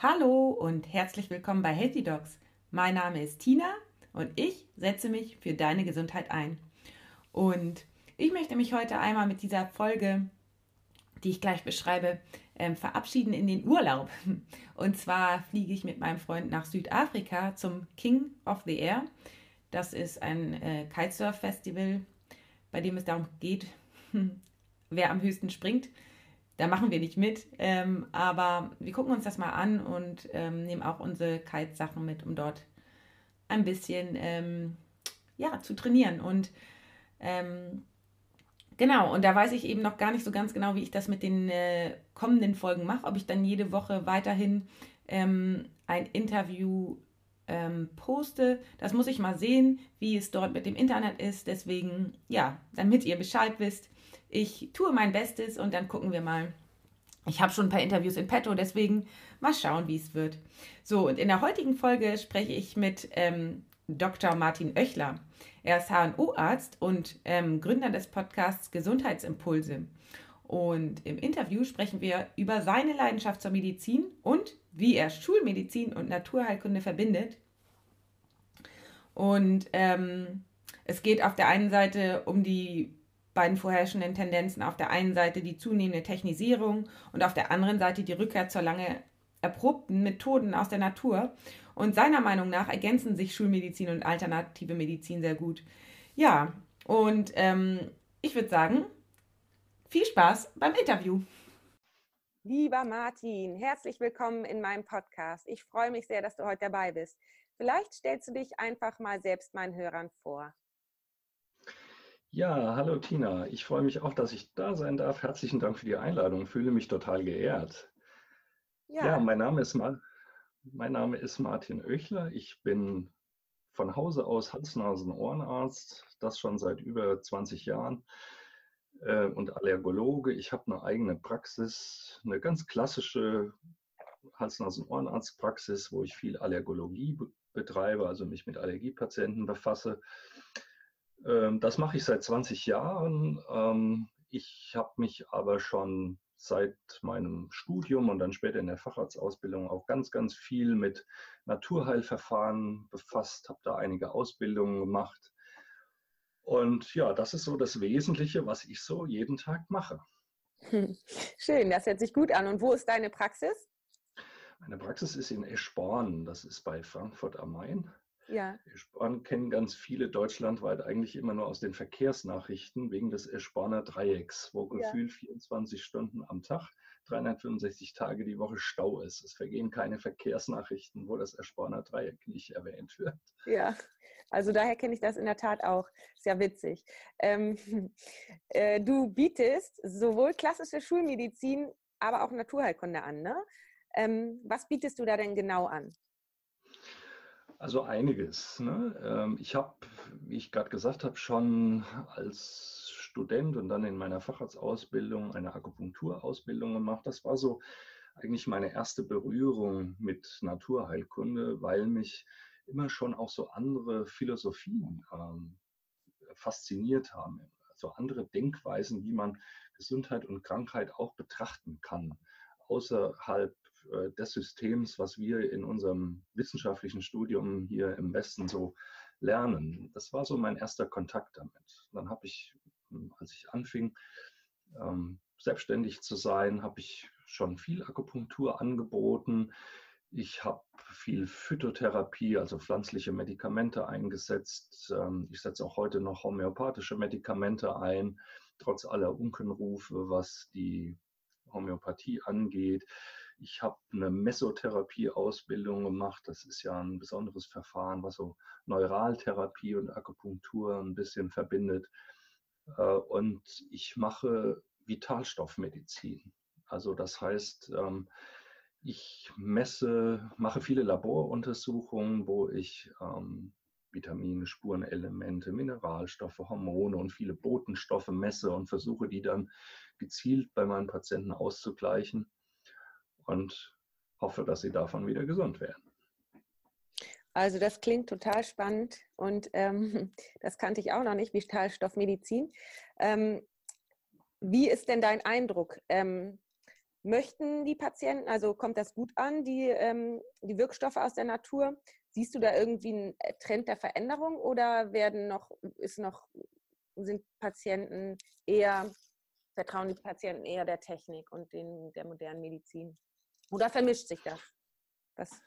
Hallo und herzlich willkommen bei Healthy Dogs. Mein Name ist Tina und ich setze mich für deine Gesundheit ein. Und ich möchte mich heute einmal mit dieser Folge, die ich gleich beschreibe, ähm, verabschieden in den Urlaub. Und zwar fliege ich mit meinem Freund nach Südafrika zum King of the Air. Das ist ein äh, Kitesurf-Festival, bei dem es darum geht, wer am höchsten springt. Da machen wir nicht mit, ähm, aber wir gucken uns das mal an und ähm, nehmen auch unsere Kitesachen mit, um dort ein bisschen ähm, ja, zu trainieren. Und ähm, genau, und da weiß ich eben noch gar nicht so ganz genau, wie ich das mit den äh, kommenden Folgen mache, ob ich dann jede Woche weiterhin ähm, ein Interview ähm, poste. Das muss ich mal sehen, wie es dort mit dem Internet ist. Deswegen, ja, damit ihr Bescheid wisst, ich tue mein Bestes und dann gucken wir mal. Ich habe schon ein paar Interviews in petto, deswegen mal schauen, wie es wird. So, und in der heutigen Folge spreche ich mit ähm, Dr. Martin Oechler. Er ist HNO-Arzt und ähm, Gründer des Podcasts Gesundheitsimpulse. Und im Interview sprechen wir über seine Leidenschaft zur Medizin und wie er Schulmedizin und Naturheilkunde verbindet. Und ähm, es geht auf der einen Seite um die beiden vorherrschenden Tendenzen. Auf der einen Seite die zunehmende Technisierung und auf der anderen Seite die Rückkehr zur lange erprobten Methoden aus der Natur. Und seiner Meinung nach ergänzen sich Schulmedizin und alternative Medizin sehr gut. Ja, und ähm, ich würde sagen, viel Spaß beim Interview. Lieber Martin, herzlich willkommen in meinem Podcast. Ich freue mich sehr, dass du heute dabei bist. Vielleicht stellst du dich einfach mal selbst meinen Hörern vor. Ja, hallo Tina. Ich freue mich auch, dass ich da sein darf. Herzlichen Dank für die Einladung. Fühle mich total geehrt. Ja, ja mein, Name ist mein Name ist Martin Oechler. Ich bin von Hause aus Hals-Nasen-Ohrenarzt, das schon seit über 20 Jahren äh, und Allergologe. Ich habe eine eigene Praxis, eine ganz klassische Hals-Nasen-Ohrenarztpraxis, wo ich viel Allergologie betreibe, also mich mit Allergiepatienten befasse. Ähm, das mache ich seit 20 Jahren. Ähm, ich habe mich aber schon seit meinem Studium und dann später in der Facharztausbildung auch ganz, ganz viel mit Naturheilverfahren befasst, habe da einige Ausbildungen gemacht. Und ja, das ist so das Wesentliche, was ich so jeden Tag mache. Schön, das hört sich gut an. Und wo ist deine Praxis? Meine Praxis ist in Eschborn, das ist bei Frankfurt am Main. Ja. Eschborn kennen ganz viele deutschlandweit eigentlich immer nur aus den Verkehrsnachrichten wegen des Eschborner Dreiecks, wo ja. gefühlt 24 Stunden am Tag, 365 Tage die Woche Stau ist. Es vergehen keine Verkehrsnachrichten, wo das Eschborner Dreieck nicht erwähnt wird. Ja, also daher kenne ich das in der Tat auch. Sehr witzig. Ähm, äh, du bietest sowohl klassische Schulmedizin, aber auch Naturheilkunde an. Ne? Ähm, was bietest du da denn genau an? Also einiges. Ne? Ähm, ich habe, wie ich gerade gesagt habe, schon als Student und dann in meiner Facharztausbildung eine Akupunkturausbildung gemacht. Das war so eigentlich meine erste Berührung mit Naturheilkunde, weil mich immer schon auch so andere Philosophien ähm, fasziniert haben. So andere Denkweisen, wie man Gesundheit und Krankheit auch betrachten kann, außerhalb äh, des Systems, was wir in unserem wissenschaftlichen Studium hier im Westen so lernen. Das war so mein erster Kontakt damit. Dann habe ich, hm, als ich anfing, ähm, selbstständig zu sein, habe ich schon viel Akupunktur angeboten. Ich habe viel Phytotherapie, also pflanzliche Medikamente eingesetzt. Ähm, ich setze auch heute noch homöopathische Medikamente ein, trotz aller Unkenrufe, was die Homöopathie angeht. Ich habe eine Mesotherapie-Ausbildung gemacht. Das ist ja ein besonderes Verfahren, was so Neuraltherapie und Akupunktur ein bisschen verbindet. Äh, und ich mache Vitalstoffmedizin. Also das heißt, ähm, ich messe, mache viele Laboruntersuchungen, wo ich ähm, Vitamine, Spurenelemente, Mineralstoffe, Hormone und viele Botenstoffe messe und versuche die dann gezielt bei meinen Patienten auszugleichen und hoffe, dass sie davon wieder gesund werden. Also das klingt total spannend und ähm, das kannte ich auch noch nicht, Vitalstoffmedizin. Ähm, wie ist denn dein Eindruck? Ähm, möchten die Patienten, also kommt das gut an, die, ähm, die Wirkstoffe aus der Natur? Siehst du da irgendwie einen äh, Trend der Veränderung oder werden noch, ist noch, sind Patienten eher, vertrauen die Patienten eher der Technik und den, der modernen Medizin? Oder vermischt sich das? Was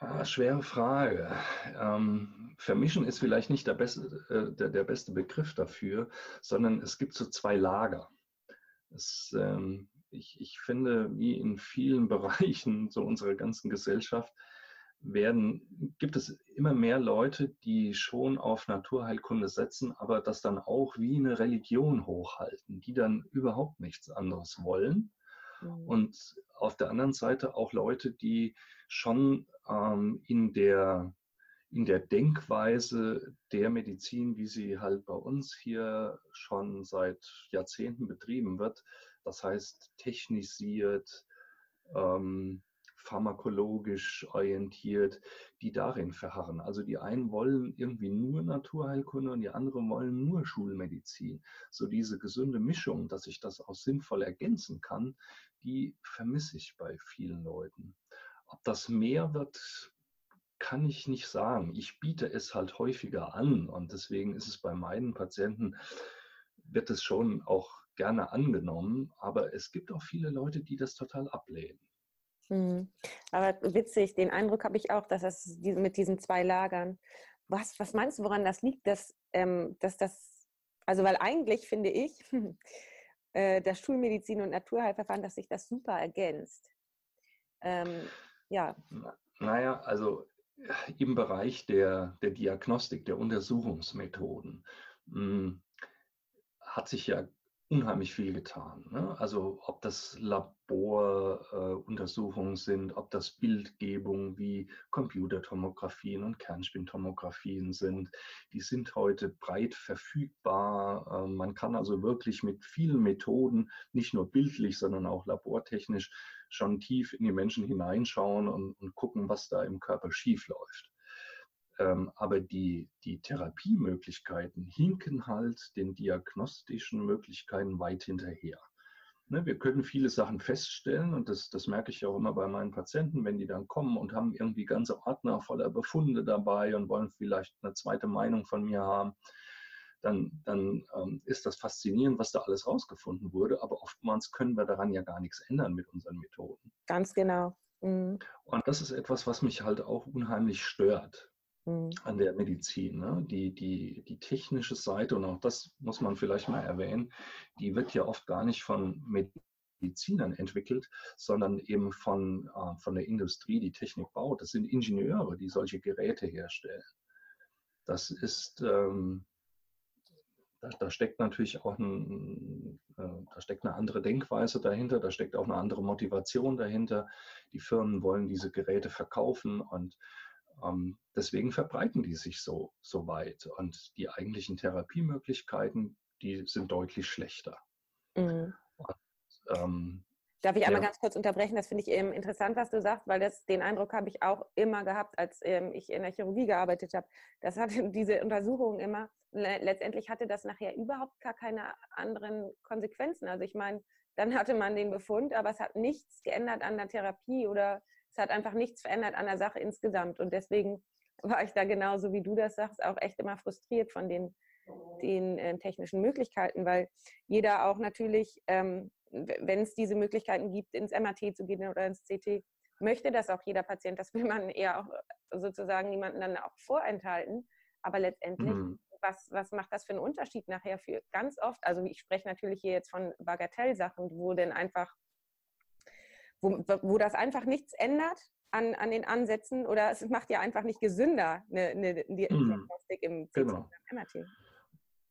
ah, schwere Frage. Ähm, vermischen ist vielleicht nicht der beste, äh, der, der, beste Begriff dafür, sondern es gibt so zwei Lager. Es, ähm, ich, ich finde, wie in vielen Bereichen so unserer ganzen Gesellschaft, werden, gibt es immer mehr Leute, die schon auf Naturheilkunde setzen, aber das dann auch wie eine Religion hochhalten, die dann überhaupt nichts anderes wollen. Mhm. Und auf der anderen Seite auch Leute, die schon ähm, in der in der Denkweise der Medizin, wie sie halt bei uns hier schon seit Jahrzehnten betrieben wird, das heißt technisiert, ähm, pharmakologisch orientiert, die darin verharren. Also die einen wollen irgendwie nur Naturheilkunde und die anderen wollen nur Schulmedizin. So diese gesunde Mischung, dass ich das auch sinnvoll ergänzen kann, die vermisse ich bei vielen Leuten. Ob das mehr wird, kann ich nicht sagen. Ich biete es halt häufiger an und deswegen ist es bei meinen Patienten, wird es schon auch gerne angenommen, aber es gibt auch viele Leute, die das total ablehnen. Mhm. Aber witzig, den Eindruck habe ich auch, dass das mit diesen zwei Lagern. Was, was meinst du, woran das liegt, dass, ähm, dass das, also weil eigentlich finde ich, äh, das Schulmedizin und Naturheilverfahren, dass sich das super ergänzt. Ähm, ja. Naja, also im Bereich der, der Diagnostik, der Untersuchungsmethoden mh, hm, hat sich ja unheimlich viel getan. Ne? Also ob das Laboruntersuchungen äh, sind, ob das Bildgebung wie Computertomographien und Kernspintomographien sind, die sind heute breit verfügbar. Äh, man kann also wirklich mit vielen Methoden, nicht nur bildlich, sondern auch labortechnisch, schon tief in die Menschen hineinschauen und, und gucken, was da im Körper schiefläuft. Ähm, aber die, die Therapiemöglichkeiten hinken halt den diagnostischen Möglichkeiten weit hinterher. Ne, wir können viele Sachen feststellen und das, das merke ich auch immer bei meinen Patienten, wenn die dann kommen und haben irgendwie ganze Ordner voller Befunde dabei und wollen vielleicht eine zweite Meinung von mir haben, dann, dann ähm, ist das faszinierend, was da alles rausgefunden wurde. Aber oftmals können wir daran ja gar nichts ändern mit unseren Methoden. Ganz genau. Mhm. Und das ist etwas, was mich halt auch unheimlich stört mhm. an der Medizin. Ne? Die, die, die technische Seite, und auch das muss man vielleicht mal erwähnen, die wird ja oft gar nicht von Medizinern entwickelt, sondern eben von, äh, von der Industrie, die Technik baut. Das sind Ingenieure, die solche Geräte herstellen. Das ist, ähm, da, da, steckt natürlich auch ein, äh, da steckt eine andere Denkweise dahinter, da steckt auch eine andere Motivation dahinter. Die Firmen wollen diese Geräte verkaufen und ähm, deswegen verbreiten die sich so, so weit. Und die eigentlichen Therapiemöglichkeiten, die sind deutlich schlechter. Mhm. Und, ähm, Darf ich einmal ja. ganz kurz unterbrechen? Das finde ich eben interessant, was du sagst, weil das, den Eindruck habe ich auch immer gehabt, als ähm, ich in der Chirurgie gearbeitet habe. Das hatte diese Untersuchungen immer, letztendlich hatte das nachher überhaupt gar keine anderen Konsequenzen. Also ich meine, dann hatte man den Befund, aber es hat nichts geändert an der Therapie oder es hat einfach nichts verändert an der Sache insgesamt. Und deswegen war ich da genauso, wie du das sagst, auch echt immer frustriert von den, den äh, technischen Möglichkeiten, weil jeder auch natürlich, ähm, wenn es diese Möglichkeiten gibt, ins MRT zu gehen oder ins CT, möchte das auch jeder Patient. Das will man eher auch sozusagen niemanden dann auch vorenthalten. Aber letztendlich, mhm. was, was macht das für einen Unterschied nachher für ganz oft? Also ich spreche natürlich hier jetzt von Bagatellsachen, wo denn einfach wo, wo das einfach nichts ändert an, an den Ansätzen oder es macht ja einfach nicht gesünder, eine, eine mhm. Diagnostik im genau. MRT.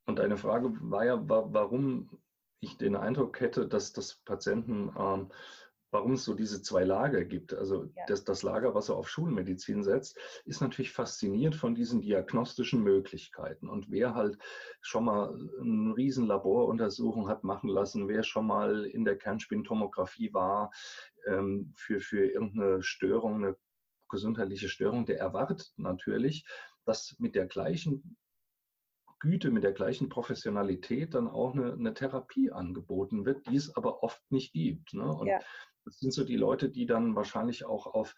Und eine Frage war ja, warum ich den Eindruck hätte, dass das Patienten ähm, warum es so diese zwei Lager gibt. Also ja. das, das Lager, was er auf Schulmedizin setzt, ist natürlich fasziniert von diesen diagnostischen Möglichkeiten. Und wer halt schon mal eine riesen Laboruntersuchung hat machen lassen, wer schon mal in der Kernspintomographie war ähm, für, für irgendeine Störung, eine gesundheitliche Störung, der erwartet natürlich, dass mit der gleichen Güte, mit der gleichen Professionalität dann auch eine, eine Therapie angeboten wird, die es aber oft nicht gibt. Ne? Und ja. Das sind so die Leute, die dann wahrscheinlich auch auf,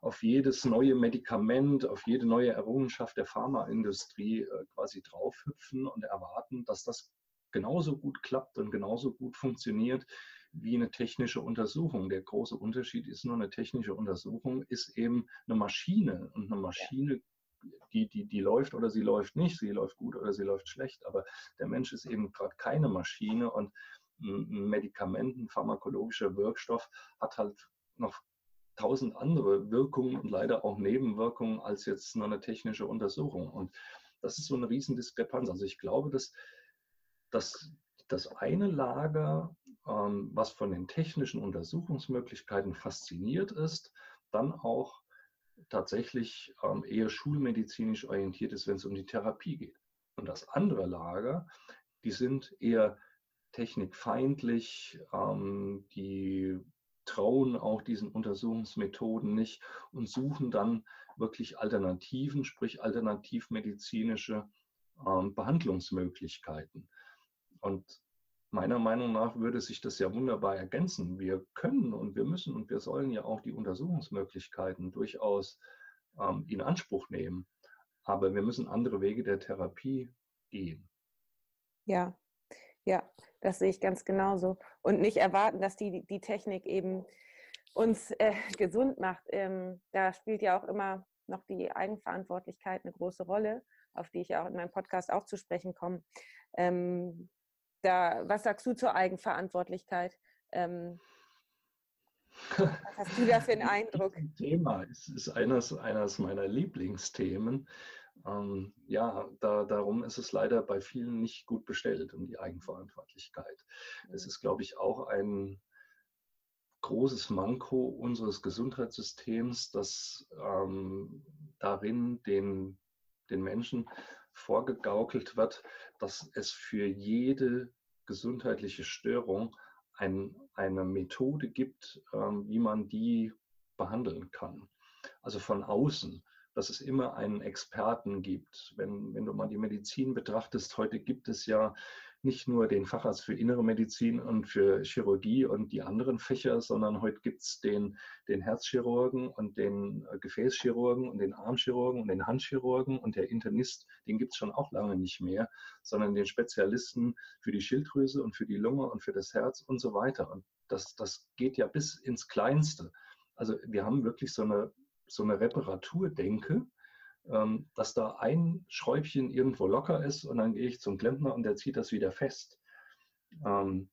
auf jedes neue Medikament, auf jede neue Errungenschaft der Pharmaindustrie äh, quasi draufhüpfen und erwarten, dass das genauso gut klappt und genauso gut funktioniert wie eine technische Untersuchung. Der große Unterschied ist nur, eine technische Untersuchung ist eben eine Maschine und eine Maschine, die, die, die läuft oder sie läuft nicht, sie läuft gut oder sie läuft schlecht, aber der Mensch ist eben gerade keine Maschine und ein Medikament, ein pharmakologischer Wirkstoff hat halt noch tausend andere Wirkungen und leider auch Nebenwirkungen als jetzt nur eine technische Untersuchung. Und das ist so eine Riesendiskrepanz. Also ich glaube, dass, dass das eine Lager, ähm, was von den technischen Untersuchungsmöglichkeiten fasziniert ist, dann auch tatsächlich ähm, eher schulmedizinisch orientiert ist, wenn es um die Therapie geht. Und das andere Lager, die sind eher technikfeindlich, ähm, die trauen auch diesen Untersuchungsmethoden nicht und suchen dann wirklich Alternativen, sprich alternativmedizinische ähm, Behandlungsmöglichkeiten. Und meiner Meinung nach würde sich das ja wunderbar ergänzen. Wir können und wir müssen und wir sollen ja auch die Untersuchungsmöglichkeiten durchaus ähm, in Anspruch nehmen. Aber wir müssen andere Wege der Therapie gehen. Ja, ja, das sehe ich ganz genauso. Und nicht erwarten, dass die, die Technik eben uns äh, gesund macht. Ähm, da spielt ja auch immer noch die Eigenverantwortlichkeit eine große Rolle, auf die ich ja auch in meinem Podcast auch zu sprechen komme. Ähm, da, was sagst du zur Eigenverantwortlichkeit? Ähm, was hast du da für einen Eindruck? Thema ist, ist eines, eines meiner Lieblingsthemen. Ähm, ja, da, darum ist es leider bei vielen nicht gut bestellt um die Eigenverantwortlichkeit. Es mhm. ist, glaube ich, auch ein großes Manko unseres Gesundheitssystems, dass ähm, darin den, den Menschen vorgegaukelt wird, dass es für jede gesundheitliche Störung ein, eine Methode gibt, ähm, wie man die behandeln kann. Also von außen, dass es immer einen Experten gibt. Wenn, wenn du mal die Medizin betrachtest, heute gibt es ja nicht nur den Facharzt für innere Medizin und für Chirurgie und die anderen Fächer, sondern heute gibt es den, den Herzchirurgen und den äh, Gefäßchirurgen und den Armchirurgen und den Handchirurgen und der Internist, den gibt es schon auch lange nicht mehr, sondern den Spezialisten für die Schilddrüse und für die Lunge und für das Herz und so weiter. Und das, das geht ja bis ins Kleinste. Also wir haben wirklich so eine, so eine Reparaturdenke, ähm, dass da ein Schräubchen irgendwo locker ist und dann gehe ich zum Klempner und der zieht das wieder fest. Ähm,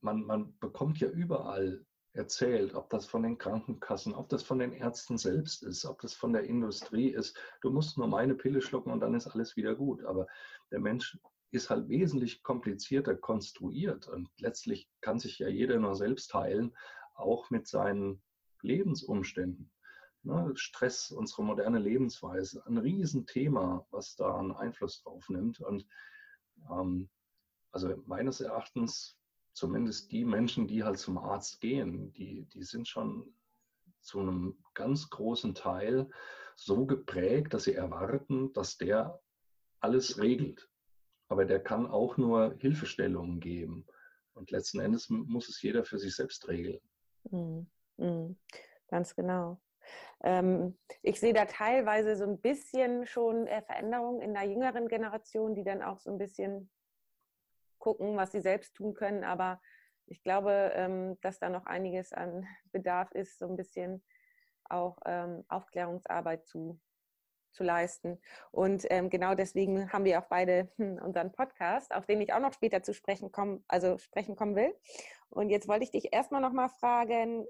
man, man bekommt ja überall erzählt, ob das von den Krankenkassen, ob das von den Ärzten selbst ist, ob das von der Industrie ist. Du musst nur meine Pille schlucken und dann ist alles wieder gut. Aber der Mensch ist halt wesentlich komplizierter konstruiert und letztlich kann sich ja jeder nur selbst heilen, auch mit seinen Lebensumständen. Ne, Stress, unsere moderne Lebensweise, ein Riesenthema, was da einen Einfluss drauf nimmt. Und ähm, also meines Erachtens, zumindest die Menschen, die halt zum Arzt gehen, die, die sind schon zu einem ganz großen Teil so geprägt, dass sie erwarten, dass der alles regelt. Aber der kann auch nur Hilfestellungen geben. Und letzten Endes muss es jeder für sich selbst regeln. Mhm. Mhm. Ganz genau. Ähm, ich sehe da teilweise so ein bisschen schon äh, Veränderungen in der jüngeren Generation, die dann auch so ein bisschen gucken, was sie selbst tun können. Aber ich glaube, ähm, dass da noch einiges an Bedarf ist, so ein bisschen auch ähm, Aufklärungsarbeit zu, zu leisten. Und genau deswegen haben wir auch beide hm, unseren Podcast, auf den ich auch noch später zu sprechen kommen, also sprechen kommen will. Und jetzt wollte ich dich erstmal noch mal fragen,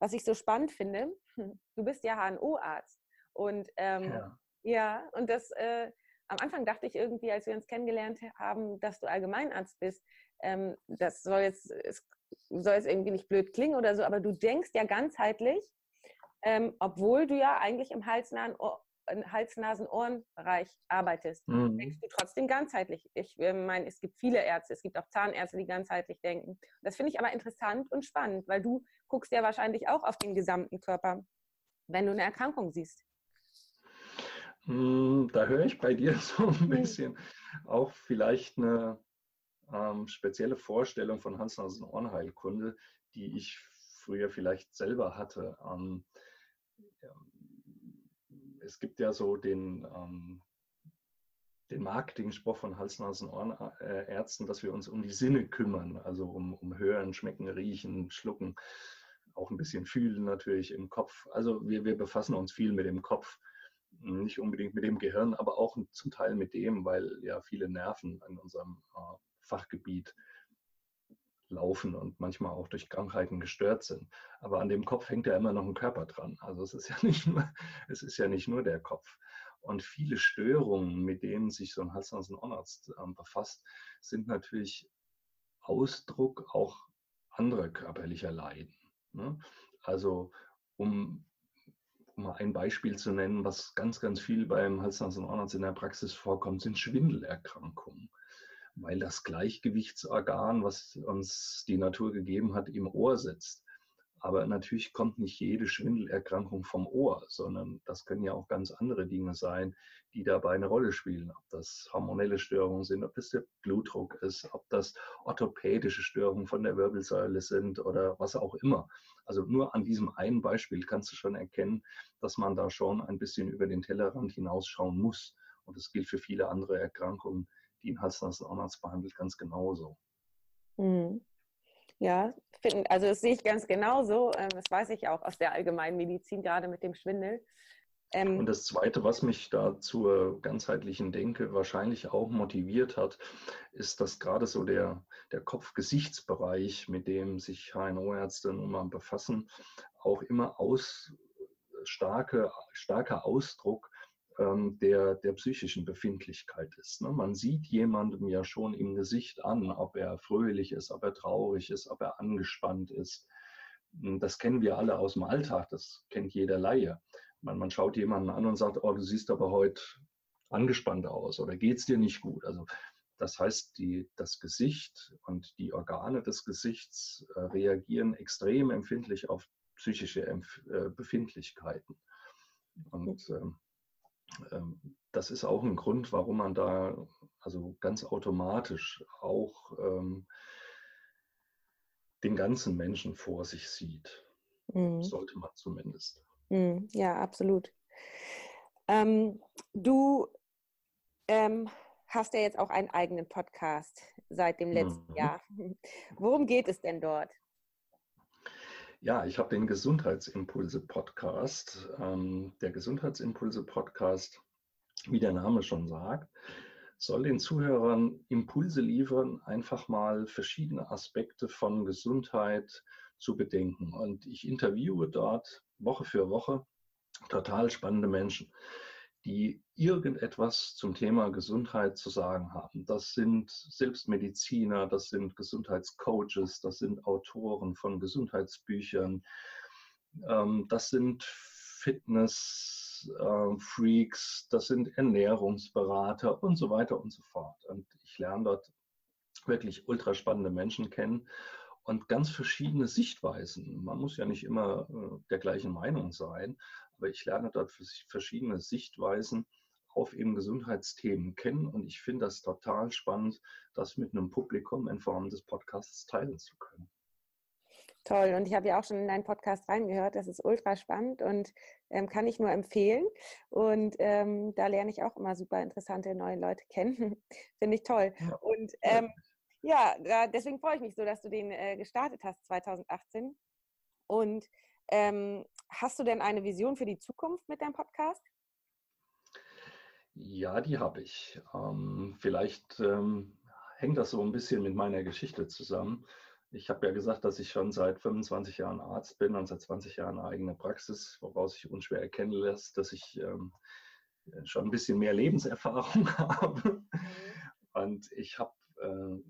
was ich so spannend finde, du bist ja HNO-Arzt. Und ähm, ja. ja. und das äh, am Anfang dachte ich irgendwie, als wir uns kennengelernt haben, dass du Allgemeinarzt bist. Ähm, das soll jetzt, es soll jetzt irgendwie nicht blöd klingen oder so, aber du denkst ja ganzheitlich, ähm, obwohl du ja eigentlich im halsnahen Hals-Nasen-Ohren-Bereich arbeitest, mhm. denkst du trotzdem ganzheitlich. Ich äh, meine, es gibt viele Ärzte, es gibt auch Zahnärzte, die ganzheitlich denken. Das finde ich aber interessant und spannend, weil du guckst ja wahrscheinlich auch auf den gesamten Körper, wenn du eine Erkrankung siehst. Hm, da höre ich bei dir so ein bisschen auch vielleicht eine ähm, spezielle Vorstellung von Hans-Nasen-Ohrenheilkunde, die ich früher vielleicht selber hatte. Ähm, es gibt ja so den, ähm, den Marketing-Spruch von Hals-Nasen-Ohrenärzten, dass wir uns um die Sinne kümmern, also um, um Hören, Schmecken, Riechen, Schlucken, auch ein bisschen Fühlen natürlich im Kopf. Also wir, wir befassen uns viel mit dem Kopf, nicht unbedingt mit dem Gehirn, aber auch zum Teil mit dem, weil ja viele Nerven in unserem äh, Fachgebiet laufen und manchmal auch durch Krankheiten gestört sind. Aber an dem Kopf hängt ja immer noch ein Körper dran. Also es ist ja nicht nur, es ist ja nicht nur der Kopf. Und viele Störungen, mit denen sich so ein Hals-Nasen-Ohrenarzt äh, befasst, sind natürlich Ausdruck auch anderer körperlicher Leiden. Ne? Also um, um mal ein Beispiel zu nennen, was ganz, ganz viel beim Hals-Nasen-Ohrenarzt in der Praxis vorkommt, sind Schwindelerkrankungen weil das Gleichgewichtsorgan, was uns die Natur gegeben hat, im Ohr sitzt. Aber natürlich kommt nicht jede Schwindelerkrankung vom Ohr, sondern das können ja auch ganz andere Dinge sein, die dabei eine Rolle spielen. Ob das hormonelle Störungen sind, ob das der Blutdruck ist, ob das orthopädische Störungen von der Wirbelsäule sind oder was auch immer. Also nur an diesem einen Beispiel kannst du schon erkennen, dass man da schon ein bisschen über den Tellerrand hinausschauen muss. Und das gilt für viele andere Erkrankungen, die ein Hals-Nasen-Ohrenarzt behandelt, ganz genauso. Mhm. Ja, find, also das sehe ich ganz genauso. Ähm, das weiß ich auch aus der Allgemeinmedizin, gerade mit dem Schwindel. Ähm, und das Zweite, was mich da zur ganzheitlichen Denke wahrscheinlich auch motiviert hat, ist, dass gerade so der, der Kopf-Gesichtsbereich, mit dem sich HNO-Ärzte nun mal befassen, auch immer aus, starke, starker Ausdruck ähm, der, der psychischen Befindlichkeit ist. Ne? Man sieht jemandem ja schon im Gesicht an, ob er fröhlich ist, ob er traurig ist, ob er angespannt ist. Hm, das kennen wir alle aus dem Alltag, das kennt jeder Laie. Man, man schaut jemanden an und sagt, oh, du siehst aber heute angespannt aus oder geht es dir nicht gut. Also das heißt, die, das Gesicht und die Organe des Gesichts äh, reagieren extrem empfindlich auf psychische Empf äh, Befindlichkeiten. Und ähm, ähm, das ist auch ein Grund, warum man da also ganz automatisch auch ähm, den ganzen Menschen vor sich sieht. Mhm. Sollte man zumindest. Mhm. Ja, absolut. Ähm, du ähm, hast ja jetzt auch einen eigenen Podcast seit dem letzten mhm. Jahr. Worum geht es denn dort? Ja, ich habe den Gesundheitsimpulse-Podcast. Ähm, der Gesundheitsimpulse-Podcast, wie der Name schon sagt, soll den Zuhörern Impulse liefern, einfach mal verschiedene Aspekte von Gesundheit zu bedenken. Und ich interviewe dort Woche für Woche total spannende Menschen die irgendetwas zum Thema Gesundheit zu sagen haben. Das sind Selbstmediziner, das sind Gesundheitscoaches, das sind Autoren von Gesundheitsbüchern, ähm, das sind Fitness-Freaks, das sind Ernährungsberater und so weiter und so fort. Und ich lerne dort wirklich ultra spannende Menschen kennen und ganz verschiedene Sichtweisen. Man muss ja nicht immer äh, der gleichen Meinung sein, aber ich lerne dort verschiedene Sichtweisen auf eben Gesundheitsthemen kennen und ich finde das total spannend, das mit einem Publikum in Form des Podcasts teilen zu können. Toll. Und ich habe ja auch schon in deinen Podcast reingehört. Das ist ultra spannend und ähm, kann ich nur empfehlen. Und ähm, da lerne ich auch immer super interessante neue Leute kennen. Finde ich toll. Ja. Und ähm, ja, deswegen freue ich mich so, dass du den äh, gestartet hast 2018. Und ähm, hast du denn eine Vision für die Zukunft mit deinem Podcast? Ja, die habe ich. Ähm, vielleicht ähm, hängt das so ein bisschen mit meiner Geschichte zusammen. Ich habe ja gesagt, dass ich schon seit 25 Jahren Arzt bin und seit 20 Jahren eigene Praxis, woraus sich unschwer erkennen lässt, dass ich ähm, schon ein bisschen mehr Lebenserfahrung habe. Mhm. Und ich habe äh,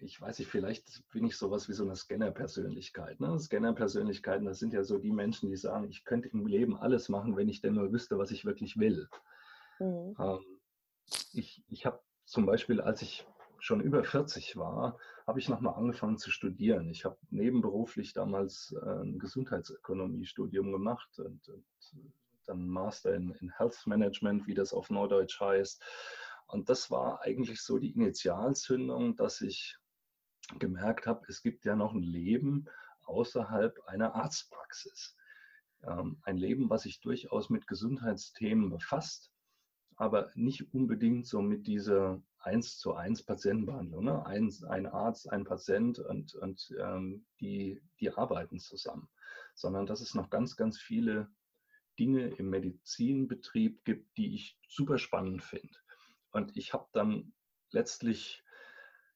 ich weiß nicht, vielleicht bin ich sowas wie so eine Scanner-Persönlichkeit. Ne? Scanner-Persönlichkeiten, das sind ja so die Menschen, die sagen, ich könnte im Leben alles machen, wenn ich denn nur wüsste, was ich wirklich will. Mhm. Ähm, ich ich habe zum Beispiel, als ich schon über 40 war, habe ich nochmal angefangen zu studieren. Ich habe nebenberuflich damals äh, ein Gesundheitsökonomiestudium gemacht und, und dann Master in, in Health Management, wie das auf Neudeutsch heißt. Und das war eigentlich so die Initialzündung, dass ich gemerkt habe, es gibt ja noch ein Leben außerhalb einer Arztpraxis. Ähm, ein Leben, was sich durchaus mit Gesundheitsthemen befasst, aber nicht unbedingt so mit dieser 1 zu 1 Patientenbehandlung. Ne? Ein, ein Arzt, ein Patient und, und ähm, die, die arbeiten zusammen, sondern dass es noch ganz, ganz viele Dinge im Medizinbetrieb gibt, die ich super spannend finde. Und ich habe dann letztlich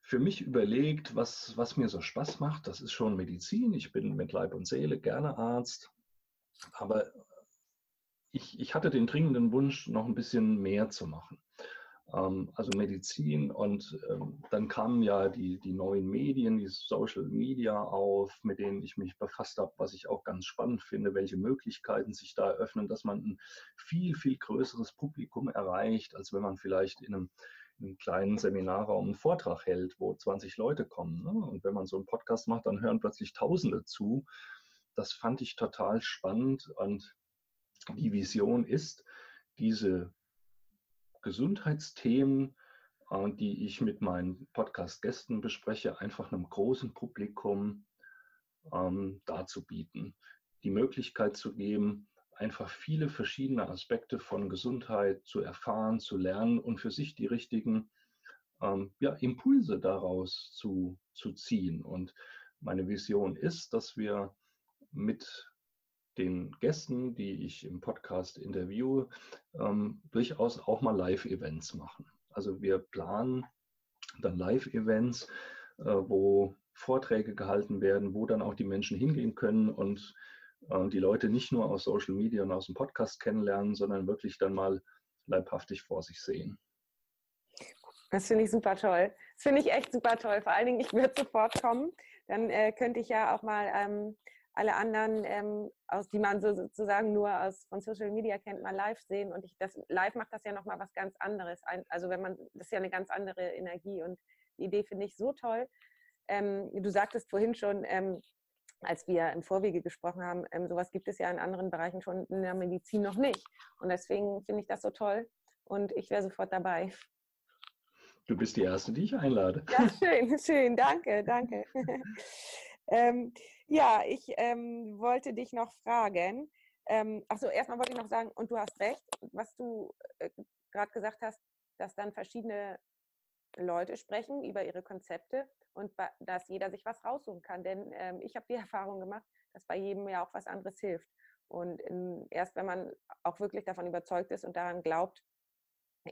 für mich überlegt, was, was mir so Spaß macht. Das ist schon Medizin. Ich bin mit Leib und Seele gerne Arzt. Aber ich, ich hatte den dringenden Wunsch, noch ein bisschen mehr zu machen. Ähm, also Medizin und ähm, dann kamen ja die, die neuen Medien, die Social Media auf, mit denen ich mich befasst habe, was ich auch ganz spannend finde, welche Möglichkeiten sich da eröffnen, dass man ein viel, viel größeres Publikum erreicht, als wenn man vielleicht in einem, in einem kleinen Seminarraum einen Vortrag hält, wo 20 Leute kommen. Ne? Und wenn man so einen Podcast macht, dann hören plötzlich Tausende zu. Das fand ich total spannend und die Vision ist, diese Gesundheitsthemen, äh, die ich mit meinen Podcast-Gästen bespreche, einfach einem großen Publikum ähm, darzubieten. Die Möglichkeit zu geben, einfach viele verschiedene Aspekte von Gesundheit zu erfahren, zu lernen und für sich die richtigen ähm, ja, Impulse daraus zu, zu ziehen. Und meine Vision ist, dass wir mit den Gästen, die ich im Podcast interviewe, ähm, durchaus auch mal Live-Events machen. Also wir planen dann Live-Events, äh, wo Vorträge gehalten werden, wo dann auch die Menschen hingehen können und die Leute nicht nur aus Social Media und aus dem Podcast kennenlernen, sondern wirklich dann mal leibhaftig vor sich sehen. Das finde ich super toll. Das finde ich echt super toll. Vor allen Dingen, ich würde sofort kommen. Dann äh, könnte ich ja auch mal ähm, alle anderen, ähm, aus die man so, sozusagen nur aus von Social Media kennt, mal live sehen. Und ich, das live macht das ja nochmal was ganz anderes. also wenn man, das ist ja eine ganz andere Energie und die Idee finde ich so toll. Ähm, du sagtest vorhin schon, ähm, als wir im Vorwege gesprochen haben, ähm, sowas gibt es ja in anderen Bereichen schon in der Medizin noch nicht. Und deswegen finde ich das so toll und ich wäre sofort dabei. Du bist die Erste, die ich einlade. Ja, schön, schön, danke, danke. ähm, ja, ich ähm, wollte dich noch fragen. Ähm, achso, erstmal wollte ich noch sagen, und du hast recht, was du äh, gerade gesagt hast, dass dann verschiedene Leute sprechen über ihre Konzepte und dass jeder sich was raussuchen kann. Denn ähm, ich habe die Erfahrung gemacht, dass bei jedem ja auch was anderes hilft. Und in, erst wenn man auch wirklich davon überzeugt ist und daran glaubt,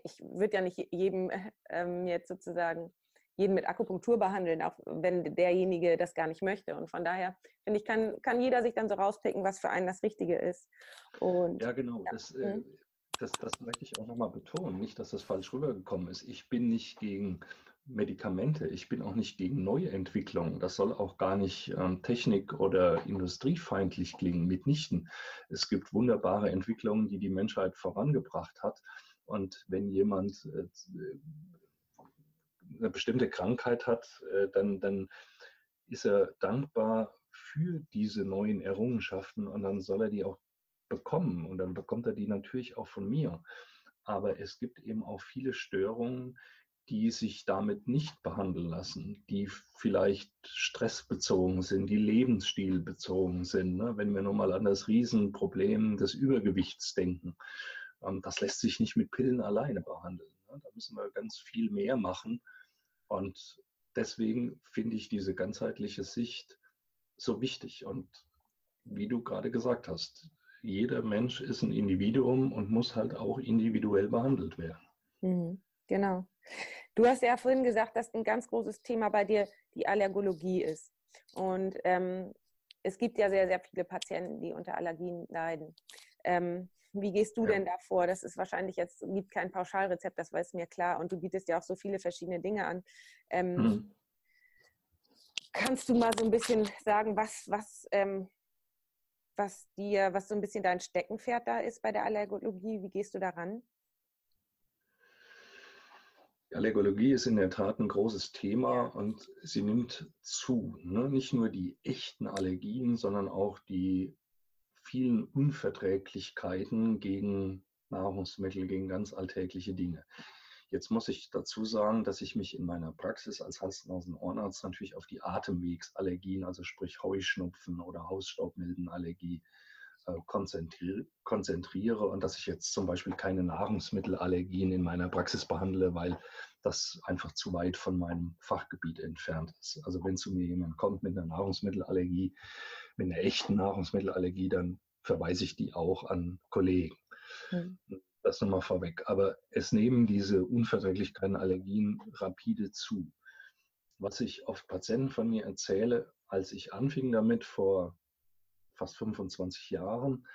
ich würde ja nicht jedem ähm, jetzt sozusagen jeden mit Akupunktur behandeln, auch wenn derjenige das gar nicht möchte. Und von daher finde ich, kann, kann jeder sich dann so rauspicken, was für einen das Richtige ist. Und, ja, genau. Ja. Das, äh, mhm. Das, das möchte ich auch nochmal betonen. Nicht, dass das falsch rübergekommen ist. Ich bin nicht gegen Medikamente. Ich bin auch nicht gegen Neuentwicklungen. Das soll auch gar nicht ähm, technik- oder industriefeindlich klingen, mitnichten. Es gibt wunderbare Entwicklungen, die die Menschheit vorangebracht hat. Und wenn jemand äh, eine bestimmte Krankheit hat, äh, dann, dann ist er dankbar für diese neuen Errungenschaften und dann soll er die auch bekommen und dann bekommt er die natürlich auch von mir. Aber es gibt eben auch viele Störungen, die sich damit nicht behandeln lassen, die vielleicht stressbezogen sind, die lebensstilbezogen sind. Ne? Wenn wir nur mal an das Riesenproblem des Übergewichts denken, ähm, das lässt sich nicht mit Pillen alleine behandeln. Ne? Da müssen wir ganz viel mehr machen. Und deswegen finde ich diese ganzheitliche Sicht so wichtig. Und wie du gerade gesagt hast, jeder Mensch ist ein Individuum und muss halt auch individuell behandelt werden. Mhm, genau. Du hast ja vorhin gesagt, dass ein ganz großes Thema bei dir die Allergologie ist. Und ähm, es gibt ja sehr, sehr viele Patienten, die unter Allergien leiden. Ähm, wie gehst du ja. denn da vor? Das ist wahrscheinlich jetzt, gibt kein Pauschalrezept, das weiß mir klar. Und du bietest ja auch so viele verschiedene Dinge an. Ähm, mhm. Kannst du mal so ein bisschen sagen, was, was, ähm, was dir, was so ein bisschen dein Steckenpferd da ist bei der Allergologie? Wie gehst du daran? Allergologie ist in der Tat ein großes Thema und sie nimmt zu. Ne? Nicht nur die echten Allergien, sondern auch die vielen Unverträglichkeiten gegen Nahrungsmittel, gegen ganz alltägliche Dinge. Jetzt muss ich dazu sagen, dass ich mich in meiner Praxis als Hals-Nasen-Ohrenarzt natürlich auf die Atemwegsallergien, also sprich Heuschnupfen oder Hausstaubmilbenallergie, äh, konzentriere, konzentriere und dass ich jetzt zum Beispiel keine Nahrungsmittelallergien in meiner Praxis behandle, weil das einfach zu weit von meinem Fachgebiet entfernt ist. Also wenn zu mir jemand kommt mit einer Nahrungsmittelallergie, mit einer echten Nahrungsmittelallergie, dann verweise ich die auch an Kollegen. Mhm. Das nochmal vorweg. Aber es nehmen diese Unverträglichkeiten, Allergien rapide zu. Was ich oft Patienten von mir erzähle, als ich anfing damit vor fast 25 Jahren,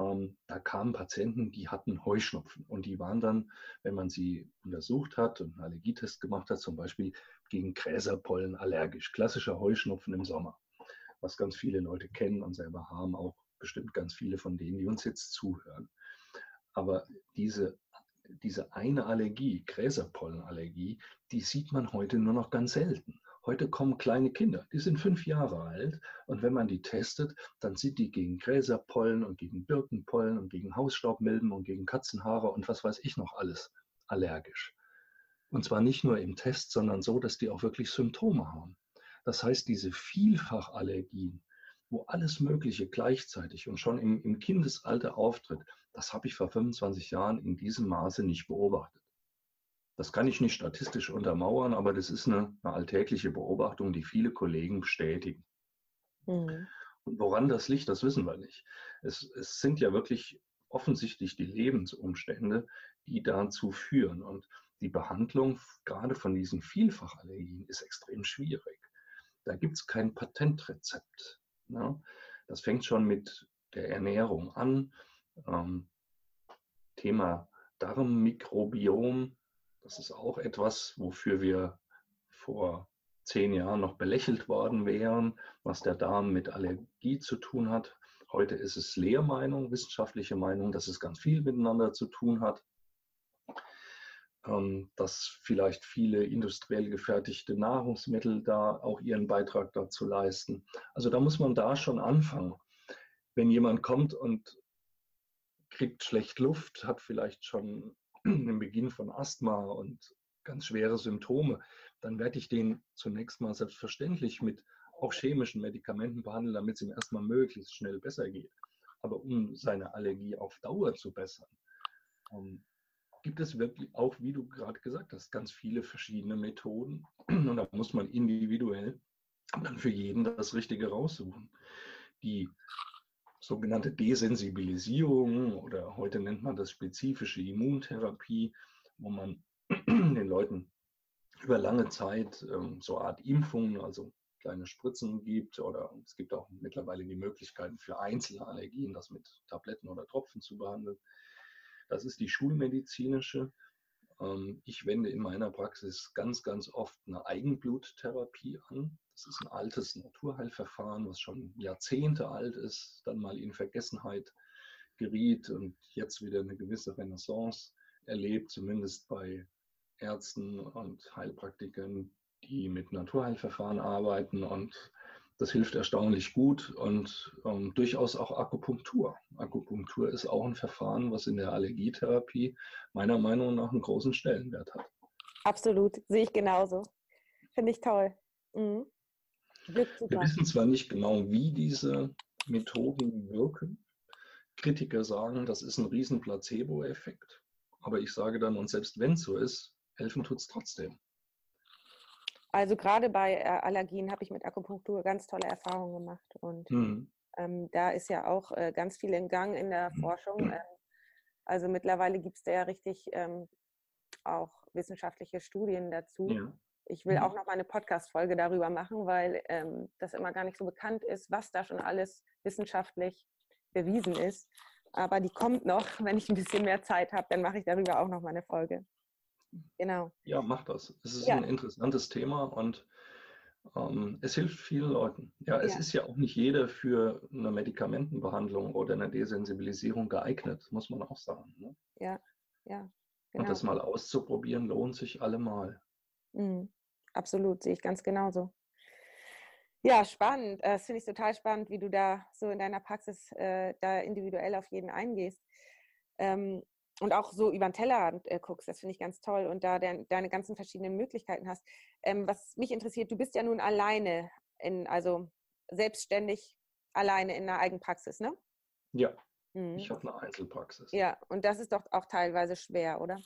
ähm, da kamen Patienten, die hatten Heuschnupfen und die waren dann, wenn man sie untersucht hat und einen Allergietest gemacht hat, zum Beispiel gegen Gräserpollen allergisch. Klassischer Heuschnupfen im Sommer, was ganz viele Leute kennen und selber haben, auch bestimmt ganz viele von denen, die uns jetzt zuhören. Aber diese, diese eine Allergie, Gräserpollenallergie, die sieht man heute nur noch ganz selten. Heute kommen kleine Kinder, die sind fünf Jahre alt und wenn man die testet, dann sind die gegen Gräserpollen und gegen Birkenpollen und gegen Hausstaubmilben und gegen Katzenhaare und was weiß ich noch alles allergisch. Und zwar nicht nur im Test, sondern so, dass die auch wirklich Symptome haben. Das heißt, diese Vielfachallergien, wo alles Mögliche gleichzeitig und schon im, im Kindesalter auftritt, das habe ich vor 25 Jahren in diesem Maße nicht beobachtet. Das kann ich nicht statistisch untermauern, aber das ist eine, eine alltägliche Beobachtung, die viele Kollegen bestätigen. Mhm. Und woran das liegt, das wissen wir nicht. Es, es sind ja wirklich offensichtlich die Lebensumstände, die dazu führen. Und die Behandlung gerade von diesen Vielfachallergien ist extrem schwierig. Da gibt es kein Patentrezept. Ne? Das fängt schon mit der Ernährung an. Ähm, Thema Darmmikrobiom, das ist auch etwas, wofür wir vor zehn Jahren noch belächelt worden wären, was der Darm mit Allergie zu tun hat. Heute ist es Lehrmeinung, wissenschaftliche Meinung, dass es ganz viel miteinander zu tun hat. Ähm, dass vielleicht viele industriell gefertigte Nahrungsmittel da auch ihren Beitrag dazu leisten. Also da muss man da schon anfangen. Wenn jemand kommt und kriegt schlecht Luft, hat vielleicht schon den Beginn von Asthma und ganz schwere Symptome, dann werde ich den zunächst mal selbstverständlich mit auch chemischen Medikamenten behandeln, damit es ihm erstmal möglichst schnell besser geht. Aber um seine Allergie auf Dauer zu bessern, ähm, gibt es wirklich auch, wie du gerade gesagt hast, ganz viele verschiedene Methoden. Und da muss man individuell dann für jeden das Richtige raussuchen. Die sogenannte Desensibilisierung oder heute nennt man das spezifische Immuntherapie, wo man den Leuten über lange Zeit ähm, so Art Impfungen, also kleine Spritzen gibt oder es gibt auch mittlerweile die Möglichkeiten für einzelne Allergien, das mit Tabletten oder Tropfen zu behandeln. Das ist die schulmedizinische. Ähm, ich wende in meiner Praxis ganz, ganz oft eine Eigenbluttherapie an. Das ist ein altes Naturheilverfahren, was schon Jahrzehnte alt ist, dann mal in Vergessenheit geriet und jetzt wieder eine gewisse Renaissance erlebt, zumindest bei Ärzten und Heilpraktikern, die mit Naturheilverfahren arbeiten und das hilft erstaunlich gut und ähm, durchaus auch Akupunktur. Akupunktur ist auch ein Verfahren, was in der Allergietherapie meiner Meinung nach einen großen Stellenwert hat. Absolut, sehe ich genauso. Finde ich toll. Mhm. Wir wissen zwar nicht genau, wie diese Methoden wirken. Kritiker sagen, das ist ein riesen Placebo-Effekt. Aber ich sage dann, und selbst wenn es so ist, helfen tut es trotzdem. Also gerade bei äh, Allergien habe ich mit Akupunktur ganz tolle Erfahrungen gemacht. Und mhm. ähm, da ist ja auch äh, ganz viel in Gang in der Forschung. Ähm, also mittlerweile gibt es da ja richtig ähm, auch wissenschaftliche Studien dazu. Ja. Ich will mhm. auch noch mal eine Podcast-Folge darüber machen, weil ähm, das immer gar nicht so bekannt ist, was da schon alles wissenschaftlich bewiesen ist. Aber die kommt noch, wenn ich ein bisschen mehr Zeit habe, dann mache ich darüber auch noch mal eine Folge. Genau. Ja, mach das. Es ist ja. ein interessantes Thema und ähm, es hilft vielen Leuten. Ja, es ja. ist ja auch nicht jeder für eine Medikamentenbehandlung oder eine Desensibilisierung geeignet, muss man auch sagen. Ne? Ja, ja. Genau. Und das mal auszuprobieren lohnt sich allemal. Mhm. Absolut, sehe ich ganz genauso. Ja, spannend. Das finde ich total spannend, wie du da so in deiner Praxis äh, da individuell auf jeden eingehst. Ähm, und auch so über den Tellerrand äh, guckst, das finde ich ganz toll und da de deine ganzen verschiedenen Möglichkeiten hast. Ähm, was mich interessiert, du bist ja nun alleine, in, also selbstständig alleine in einer Eigenpraxis, ne? Ja, mhm. ich habe eine Einzelpraxis. Ja, und das ist doch auch teilweise schwer, oder?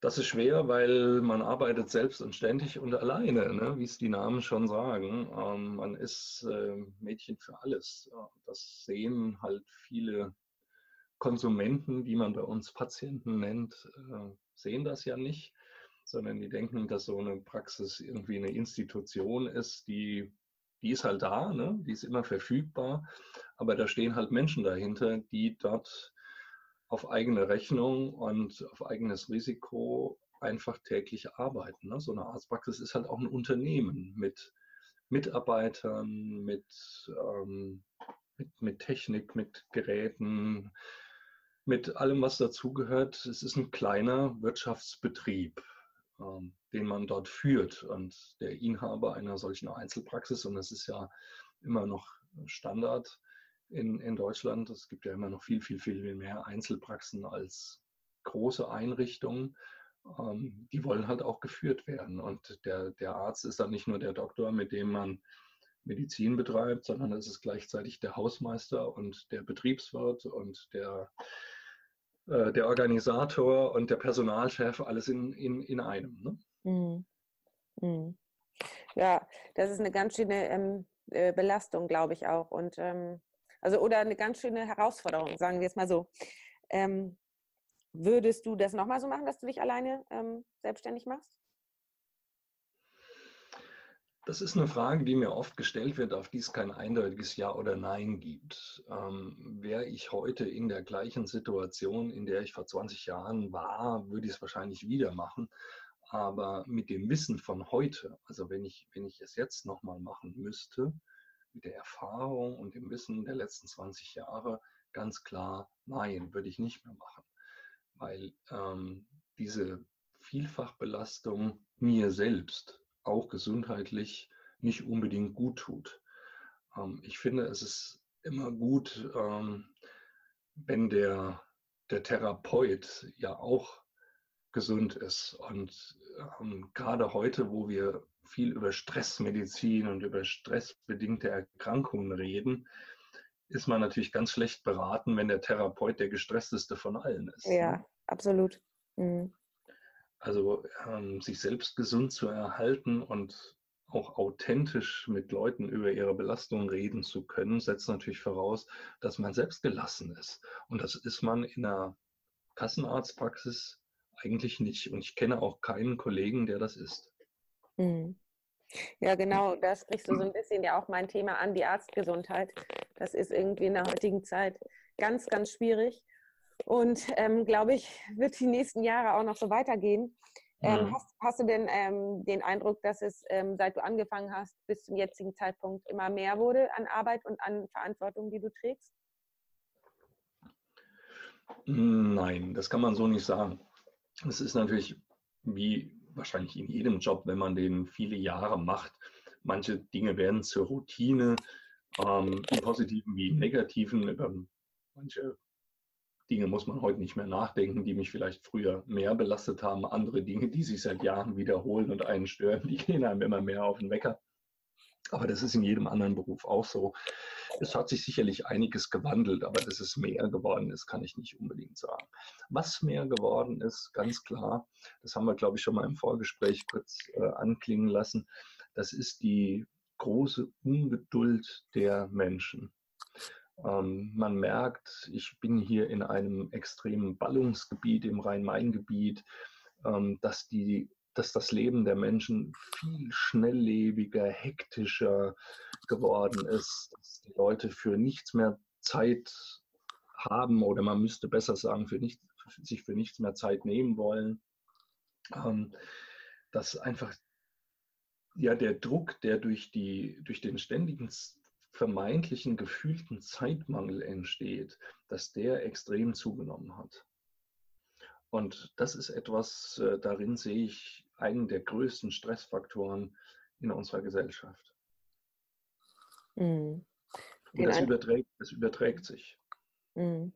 Das ist schwer, weil man arbeitet selbst und ständig und alleine, ne? wie es die Namen schon sagen. Ähm, man ist äh, Mädchen für alles. Das sehen halt viele Konsumenten, die man bei uns Patienten nennt, äh, sehen das ja nicht, sondern die denken, dass so eine Praxis irgendwie eine Institution ist, die, die ist halt da, ne? die ist immer verfügbar, aber da stehen halt Menschen dahinter, die dort auf eigene Rechnung und auf eigenes Risiko einfach täglich arbeiten. Ne? So eine Arztpraxis ist halt auch ein Unternehmen mit Mitarbeitern, mit, ähm, mit, mit Technik, mit Geräten, mit allem, was dazugehört. Es ist ein kleiner Wirtschaftsbetrieb, ähm, den man dort führt. Und der Inhaber einer solchen Einzelpraxis, und das ist ja immer noch Standard in, in Deutschland, es gibt ja immer noch viel, viel, viel mehr Einzelpraxen als große Einrichtungen. Ähm, die wollen halt auch geführt werden. Und der, der Arzt ist dann nicht nur der Doktor, mit dem man Medizin betreibt, sondern es ist gleichzeitig der Hausmeister und der Betriebswirt und der äh, der Organisator und der Personalchef, alles in, in, in einem. Ne? Mhm. Mhm. Ja, das ist eine ganz schöne ähm, äh, Belastung, glaube ich auch. Und ähm, also oder eine ganz schöne Herausforderung, sagen wir es mal so. Ähm, würdest du das nochmal so machen, dass du dich alleine ähm, selbstständig machst? Das ist eine Frage, die mir oft gestellt wird, auf die es kein eindeutiges Ja oder Nein gibt. Ähm, Wäre ich heute in der gleichen Situation, in der ich vor 20 Jahren war, würde ich es wahrscheinlich wieder machen. Aber mit dem Wissen von heute, also wenn ich, wenn ich es jetzt nochmal machen müsste, mit der Erfahrung und dem Wissen der letzten 20 Jahre, ganz klar, nein, würde ich nicht mehr machen. Weil ähm, diese Vielfachbelastung mir selbst auch gesundheitlich nicht unbedingt gut tut. Ähm, ich finde, es ist immer gut, ähm, wenn der, der Therapeut ja auch gesund ist. Und ähm, gerade heute, wo wir viel über Stressmedizin und über stressbedingte Erkrankungen reden, ist man natürlich ganz schlecht beraten, wenn der Therapeut der gestressteste von allen ist. Ja, ne? absolut. Mhm. Also ähm, sich selbst gesund zu erhalten und auch authentisch mit Leuten über ihre Belastung reden zu können, setzt natürlich voraus, dass man selbst gelassen ist. Und das ist man in einer Kassenarztpraxis eigentlich nicht. Und ich kenne auch keinen Kollegen, der das ist. Mhm. Ja, genau, da sprichst du so ein bisschen ja auch mein Thema an, die Arztgesundheit. Das ist irgendwie in der heutigen Zeit ganz, ganz schwierig. Und ähm, glaube ich, wird die nächsten Jahre auch noch so weitergehen. Ähm, mhm. hast, hast, du denn ähm, den Eindruck, dass es, ähm, seit du angefangen hast, bis zum jetzigen Zeitpunkt immer mehr wurde an Arbeit und an Verantwortung, die du trägst? Nein, das kann man so nicht sagen. Es ist natürlich wie wahrscheinlich in jedem Job, wenn man den viele Jahre macht. Manche Dinge werden zur Routine, ähm, im positiven wie im negativen. Über manche Dinge muss man heute nicht mehr nachdenken, die mich vielleicht früher mehr belastet haben. Andere Dinge, die sich seit Jahren wiederholen und einen stören, die gehen einem immer mehr auf den Wecker. Aber das ist in jedem anderen Beruf auch so. Es hat sich sicherlich einiges gewandelt, aber dass es mehr geworden ist, kann ich nicht unbedingt sagen. Was mehr geworden ist, ganz klar, das haben wir, glaube ich, schon mal im Vorgespräch kurz äh, anklingen lassen, das ist die große Ungeduld der Menschen. Ähm, man merkt, ich bin hier in einem extremen Ballungsgebiet im Rhein-Main-Gebiet, ähm, dass, die, dass das Leben der Menschen viel schnelllebiger, hektischer geworden ist, dass die Leute für nichts mehr Zeit haben oder man müsste besser sagen, für nicht, sich für nichts mehr Zeit nehmen wollen. Ähm, dass einfach ja der Druck, der durch, die, durch den ständigen vermeintlichen gefühlten Zeitmangel entsteht, dass der extrem zugenommen hat. Und das ist etwas, äh, darin sehe ich einen der größten Stressfaktoren in unserer Gesellschaft. Mhm. Und das überträgt, das überträgt sich. Mhm.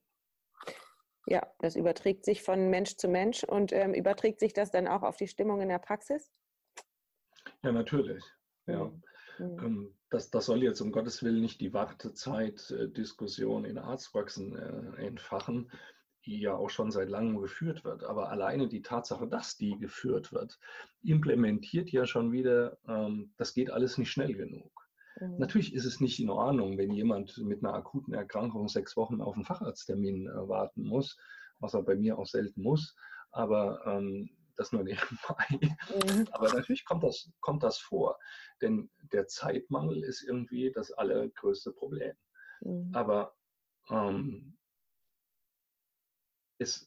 Ja, das überträgt sich von Mensch zu Mensch und ähm, überträgt sich das dann auch auf die Stimmung in der Praxis? Ja, natürlich. Ja. Mhm. Ähm, das, das soll jetzt um Gottes Willen nicht die Wartezeit-Diskussion in Arztpraxen äh, entfachen, die ja auch schon seit langem geführt wird. Aber alleine die Tatsache, dass die geführt wird, implementiert ja schon wieder, ähm, das geht alles nicht schnell genug. Mhm. Natürlich ist es nicht in Ordnung, wenn jemand mit einer akuten Erkrankung sechs Wochen auf einen Facharzttermin äh, warten muss, was er bei mir auch selten muss. Aber ähm, das nur nebenbei. Mhm. Aber natürlich kommt das, kommt das vor. Denn der Zeitmangel ist irgendwie das allergrößte Problem. Mhm. Aber ähm, es,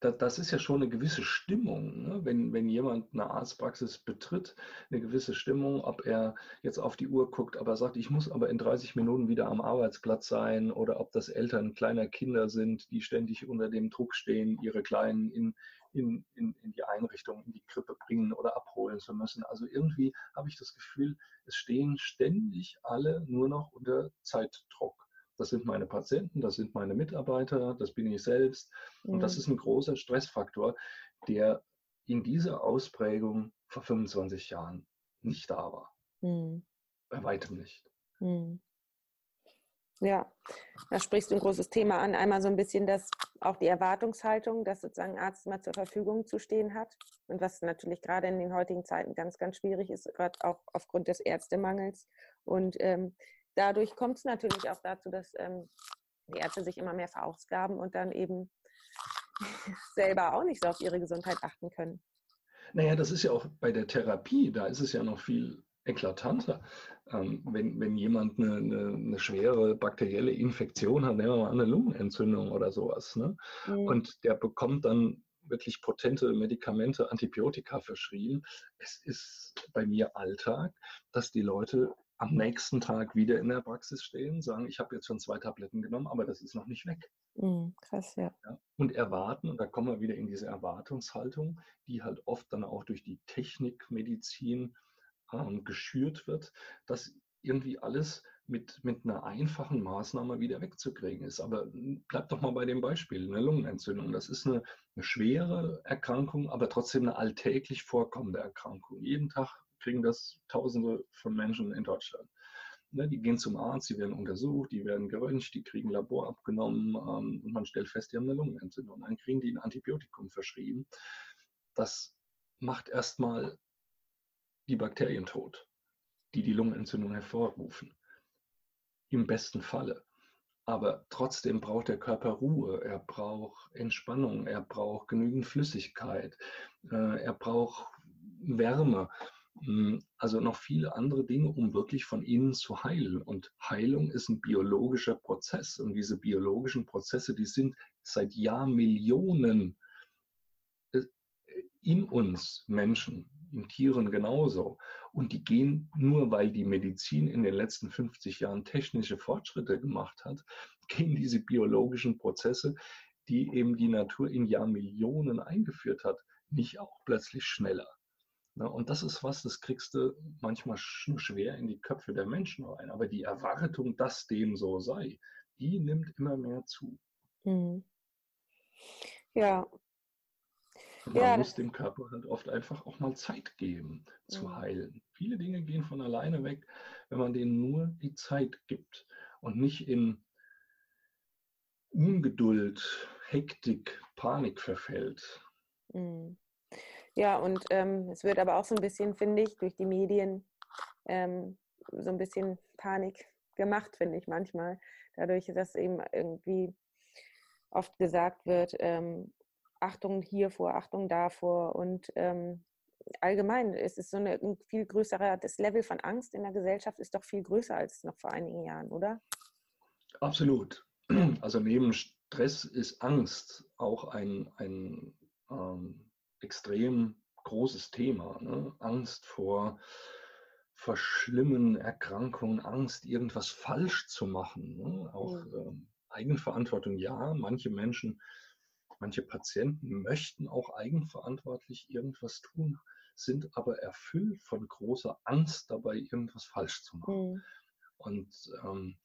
das ist ja schon eine gewisse Stimmung, ne? wenn, wenn jemand eine Arztpraxis betritt, eine gewisse Stimmung, ob er jetzt auf die Uhr guckt, aber sagt, ich muss aber in 30 Minuten wieder am Arbeitsplatz sein oder ob das Eltern kleiner Kinder sind, die ständig unter dem Druck stehen, ihre Kleinen in, in, in, in die Einrichtung, in die Krippe bringen oder abholen zu müssen. Also irgendwie habe ich das Gefühl, es stehen ständig alle nur noch unter Zeitdruck. Das sind meine Patienten, das sind meine Mitarbeiter, das bin ich selbst. Und das ist ein großer Stressfaktor, der in dieser Ausprägung vor 25 Jahren nicht da war. Mhm. Bei weitem nicht. Mhm. Ja, da sprichst du ein großes Thema an. Einmal so ein bisschen das, auch die Erwartungshaltung, dass sozusagen ein Arzt mal zur Verfügung zu stehen hat. Und was natürlich gerade in den heutigen Zeiten ganz, ganz schwierig ist, gerade auch aufgrund des Ärztemangels. Und ähm, dadurch kommt es natürlich auch dazu, dass ähm, die Ärzte sich immer mehr verausgaben und dann eben selber auch nicht so auf ihre Gesundheit achten können. Naja, das ist ja auch bei der Therapie, da ist es ja noch viel eklatanter. Ähm, wenn, wenn jemand eine, eine, eine, schwere bakterielle Infektion hat, nehmen wir mal eine Lungenentzündung oder sowas, ne? Mhm. und der bekommt dann wirklich potente Medikamente, Antibiotika verschrieben. Es ist bei mir Alltag, dass die Leute am nächsten Tag wieder in der Praxis stehen, sagen, ich habe jetzt schon zwei Tabletten genommen, aber das ist noch nicht weg. Mhm, krass, ja. ja. Und erwarten, und da kommen wir wieder in diese Erwartungshaltung, die halt oft dann auch durch die Technikmedizin ähm, geschürt wird, dass irgendwie alles mit, mit einer einfachen Maßnahme wieder wegzukriegen ist. Aber bleibt doch mal bei dem Beispiel, eine Lungenentzündung. Das ist eine, eine schwere Erkrankung, aber trotzdem eine alltäglich vorkommende Erkrankung. Jeden Tag kriegen das Tausende von Menschen in Deutschland. Ne, die gehen zum Arzt, die werden untersucht, die werden geröntgt, die kriegen Labor abgenommen ähm, und man stellt fest, die haben eine Lungenentzündung. Dann kriegen die ein Antibiotikum verschrieben. Das macht erstmal die Bakterien tot, die die Lungenentzündung hervorrufen. Im besten Falle. Aber trotzdem braucht der Körper Ruhe, er braucht Entspannung, er braucht genügend Flüssigkeit, äh, er braucht Wärme. Hm, also noch viele andere Dinge, um wirklich von innen zu heilen. Und Heilung ist ein biologischer Prozess. Und diese biologischen Prozesse, die sind seit Jahrmillionen äh, in uns Menschen, in Tieren genauso. Und die gehen nur, weil die Medizin in den letzten 50 Jahren technische Fortschritte gemacht hat, gehen diese biologischen Prozesse, die eben die Natur in Jahrmillionen eingeführt hat, nicht auch plötzlich schneller. Ne, und das ist was, das kriegst du manchmal schwer in die Köpfe der Menschen rein. Aber die Erwartung, dass dem so sei, die nimmt immer mehr zu. Mhm. Ja. Man ja, muss dem Körper halt oft einfach auch mal Zeit geben zu mhm. heilen. Viele Dinge gehen von alleine weg, wenn man denen nur die Zeit gibt und nicht in Ungeduld, Hektik, Panik verfällt. Mhm. Ja, und ähm, es wird aber auch so ein bisschen, finde ich, durch die Medien ähm, so ein bisschen Panik gemacht, finde ich manchmal. Dadurch, dass eben irgendwie oft gesagt wird, ähm, Achtung hiervor, Achtung davor und ähm, allgemein ist es so eine, ein viel größere, das Level von Angst in der Gesellschaft ist doch viel größer als noch vor einigen Jahren, oder? Absolut. Also neben Stress ist Angst auch ein, ein ähm, extrem großes Thema. Ne? Angst vor, vor schlimmen Erkrankungen, Angst, irgendwas falsch zu machen. Ne? Auch mhm. ähm, Eigenverantwortung, ja. Manche Menschen, manche Patienten möchten auch eigenverantwortlich irgendwas tun. sind aber erfüllt von großer Angst dabei, irgendwas falsch zu machen. Mhm. Und ähm,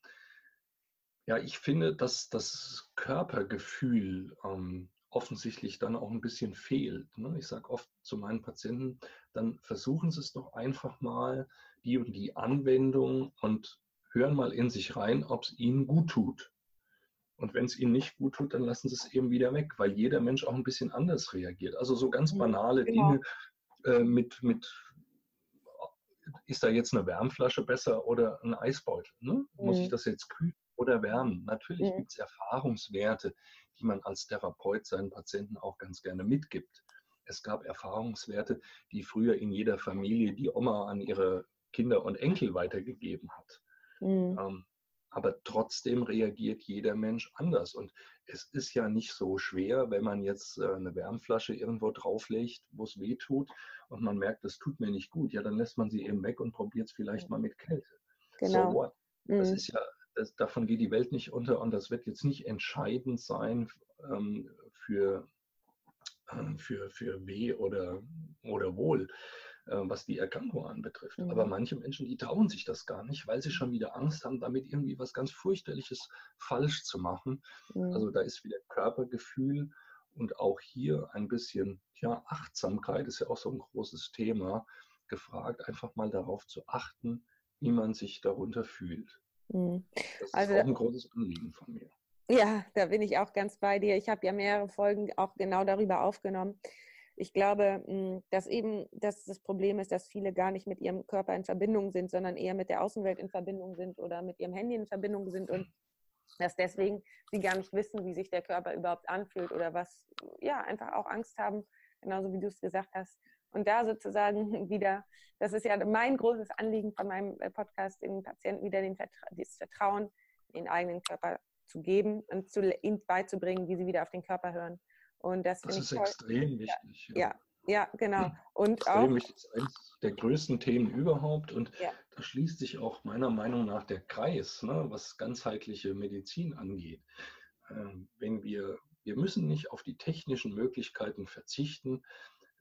ja, ich finde, dass das Körpergefühl ähm, offensichtlich dann auch ein bisschen fehlt. Ne? Ich sage oft zu meinen Patienten, dann versuchen Sie es doch einfach mal, die und die Anwendung und hören mal in sich rein, ob es Ihnen gut tut. Und wenn es Ihnen nicht gut tut, dann lassen Sie es eben wieder weg, weil jeder Mensch auch ein bisschen anders reagiert. Also so ganz banale genau. Dinge äh, mit, mit, ist da jetzt eine Wärmflasche besser oder ein Eisbeutel? Ne? Mhm. Muss ich mhm. das jetzt kühlen oder wärmen? Natürlich mhm. gibt es Erfahrungswerte, die man als Therapeut seinen Patienten auch ganz gerne mitgibt. Es gab Erfahrungswerte, die früher in jeder Familie die Oma an ihre Kinder und Enkel weitergegeben hat. Mhm. Ähm, aber trotzdem reagiert jeder Mensch anders. Und es ist ja nicht so schwer, wenn man jetzt äh, eine Wärmflasche irgendwo drauflegt, wo es weh tut und man merkt, das tut mir nicht gut, ja, dann lässt man sie eben weg und probiert es vielleicht mal mit Kälte. Genau. So what? Das mhm. ist ja, das, davon geht die Welt nicht unter und das wird jetzt nicht entscheidend sein ähm, für, ähm, für, für Weh oder, oder Wohl. Äh, was die Erkrankung anbetrifft. Mhm. Aber manche Menschen, die trauen sich das gar nicht, weil sie schon wieder Angst haben, damit irgendwie was ganz fürchterliches falsch zu machen. Mhm. Also da ist wieder Körpergefühl und auch hier ein bisschen ja, Achtsamkeit ist ja auch so ein großes Thema gefragt, einfach mal darauf zu achten, wie man sich darunter fühlt. Mhm. Das ist also, auch ein großes Anliegen von mir. Ja, da bin ich auch ganz bei dir. Ich habe ja mehrere Folgen auch genau darüber aufgenommen ich glaube, hm, dass eben dass das Problem ist, dass viele gar nicht mit ihrem Körper in Verbindung sind, sondern eher mit der Außenwelt in Verbindung sind oder mit ihrem Handy in Verbindung sind und dass deswegen sie gar nicht wissen, wie sich der Körper überhaupt anfühlt oder was, ja, einfach auch Angst haben, genauso wie du es gesagt hast. Und da sozusagen wieder, das ist ja mein großes Anliegen von meinem äh, Podcast, den Patienten wieder den Vertra das Vertrauen in den eigenen Körper zu geben und zu, ihnen beizubringen, wie sie wieder auf den Körper hören. Und das, das ist extrem wichtig. Ja. ja. Ja, genau. Und extrem auch, wichtig, ist eines der größten Themen überhaupt. Und ja. da schließt sich auch meiner Meinung nach der Kreis, ne, was ganzheitliche Medizin angeht. Ähm, wenn wir, wir müssen nicht auf die technischen Möglichkeiten verzichten,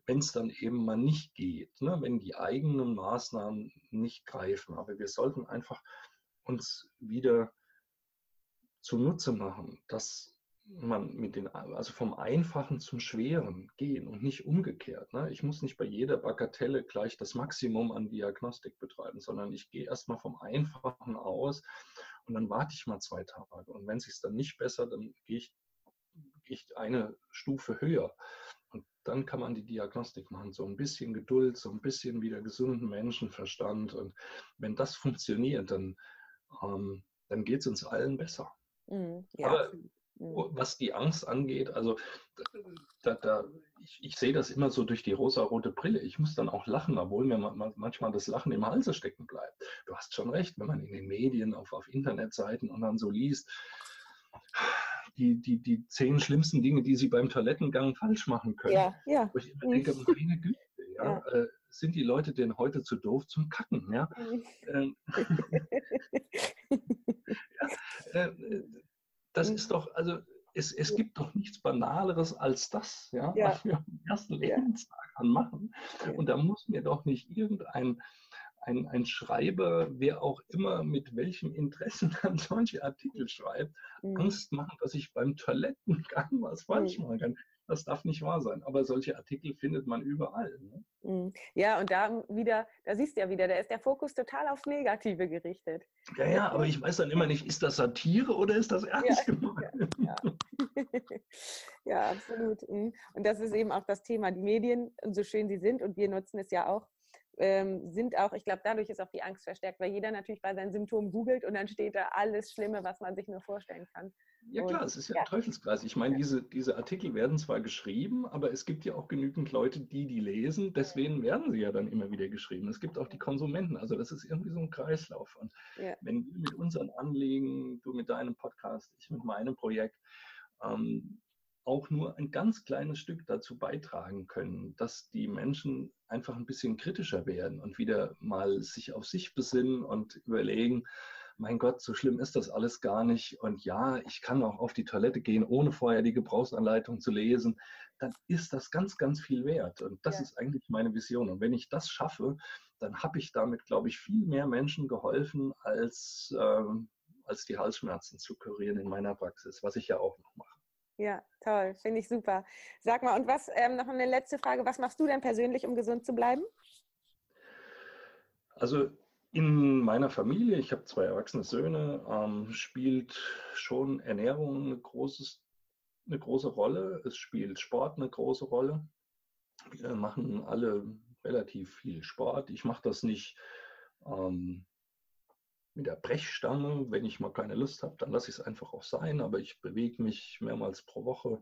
wenn es dann eben mal nicht geht, ne, wenn die eigenen Maßnahmen nicht greifen. Aber wir sollten einfach uns wieder zunutze machen, dass man mit den, also vom Einfachen zum Schweren gehen und nicht umgekehrt. Ne? Ich muss nicht bei jeder Bagatelle gleich das Maximum an Diagnostik betreiben, sondern ich gehe erstmal vom Einfachen aus und dann warte ich mal zwei Tage. Und wenn es sich dann nicht besser, dann gehe ich, gehe ich eine Stufe höher. Und dann kann man die Diagnostik machen. So ein bisschen Geduld, so ein bisschen wieder gesunden Menschenverstand. Und wenn das funktioniert, dann, ähm, dann geht es uns allen besser. Mhm, ja. Aber Mhm. was die Angst angeht, also da, da, ich, ich, sehe das immer so durch die rosa-rote Brille. Ich muss dann auch lachen, obwohl mir manchmal das Lachen im Halse stecken bleibt. Du hast schon recht, wenn man in den Medien, auf, auf Internetseiten und dann so liest, die, die, die zehn schlimmsten Dinge, die sie beim Toilettengang falsch machen können. Ja, ja. Wo ich immer denke, mhm. meine Güte, ja, ja. Äh, sind die Leute denn heute zu doof zum Kacken? Ja? Mhm. Ähm, ja äh, das mhm. ist doch, also es, es gibt doch nichts Banaleres als das, ja, ja. was wir am ersten Lebenstag an machen. Und da muss mir doch nicht irgendein ein, ein Schreiber, wer auch immer mit welchem Interesse dann solche Artikel schreibt, mhm. Angst machen, dass ich beim Toilettengang was falsch mhm. machen kann. Das darf nicht wahr sein. Aber solche Artikel findet man überall. Ne? Mhm. Ja, und da wieder, da siehst du ja wieder, da ist der Fokus total aufs Negative gerichtet. Ja, ja, aber ich weiß dann immer nicht, ist das Satire oder ist das ernst ja, gemeint? Ja, ja. ja, absolut. Mhm. Und das ist eben auch das Thema. Die Medien, so schön sie sind, und wir nutzen es ja auch, ähm, sind auch, ich glaube, dadurch ist auch die Angst verstärkt, weil jeder natürlich bei seinen Symptomen googelt und dann steht da alles Schlimme, was man sich nur vorstellen kann. Ja klar, und, es ist ja, ja, ein Teufelskreis. Ich meine, diese, diese Artikel werden zwar geschrieben, aber es gibt ja auch genügend Leute, die die lesen. Deswegen werden sie ja dann immer wieder geschrieben. Es gibt auch die Konsumenten. Also das ist irgendwie so ein Kreislauf. Und ja. wenn wir mit unseren Anliegen, du mit deinem Podcast, ich mit meinem Projekt, ähm, auch nur ein ganz kleines Stück dazu beitragen können, dass die Menschen einfach ein bisschen kritischer werden und wieder mal sich auf sich besinnen und überlegen, mein Gott, so schlimm ist das alles gar nicht. Und ja, ich kann auch auf die Toilette gehen, ohne vorher die Gebrauchsanleitung zu lesen. Dann ist das ganz, ganz viel wert. Und das ja. ist eigentlich meine Vision. Und wenn ich das schaffe, dann habe ich damit, glaube ich, viel mehr Menschen geholfen, als, ähm, als die Halsschmerzen zu kurieren in meiner Praxis, was ich ja auch noch mache. Ja, toll, finde ich super. Sag mal, und was, ähm, noch eine letzte Frage, was machst du denn persönlich, um gesund zu bleiben? Also in meiner Familie, ich habe zwei erwachsene Söhne, ähm, spielt schon Ernährung eine, großes, eine große Rolle. Es spielt Sport eine große Rolle. Wir machen alle relativ viel Sport. Ich mache das nicht ähm, mit der Brechstange. Wenn ich mal keine Lust habe, dann lasse ich es einfach auch sein. Aber ich bewege mich mehrmals pro Woche.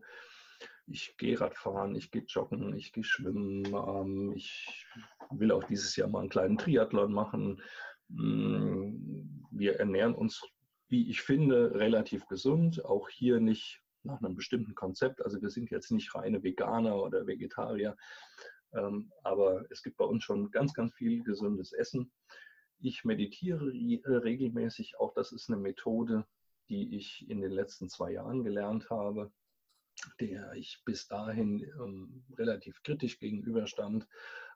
Ich gehe Radfahren, ich gehe joggen, ich gehe schwimmen. Ähm, ich will auch dieses Jahr mal einen kleinen Triathlon machen. Mm, wir ernähren uns, wie ich finde, relativ gesund. Auch hier nicht nach einem bestimmten Konzept. Also wir sind jetzt nicht reine Veganer oder Vegetarier, ähm, aber es gibt bei uns schon ganz, ganz viel gesundes Essen. Ich meditiere äh, regelmäßig. Auch das ist eine Methode, die ich in den letzten zwei Jahren gelernt habe, der ich bis dahin ähm, relativ kritisch gegenüberstand.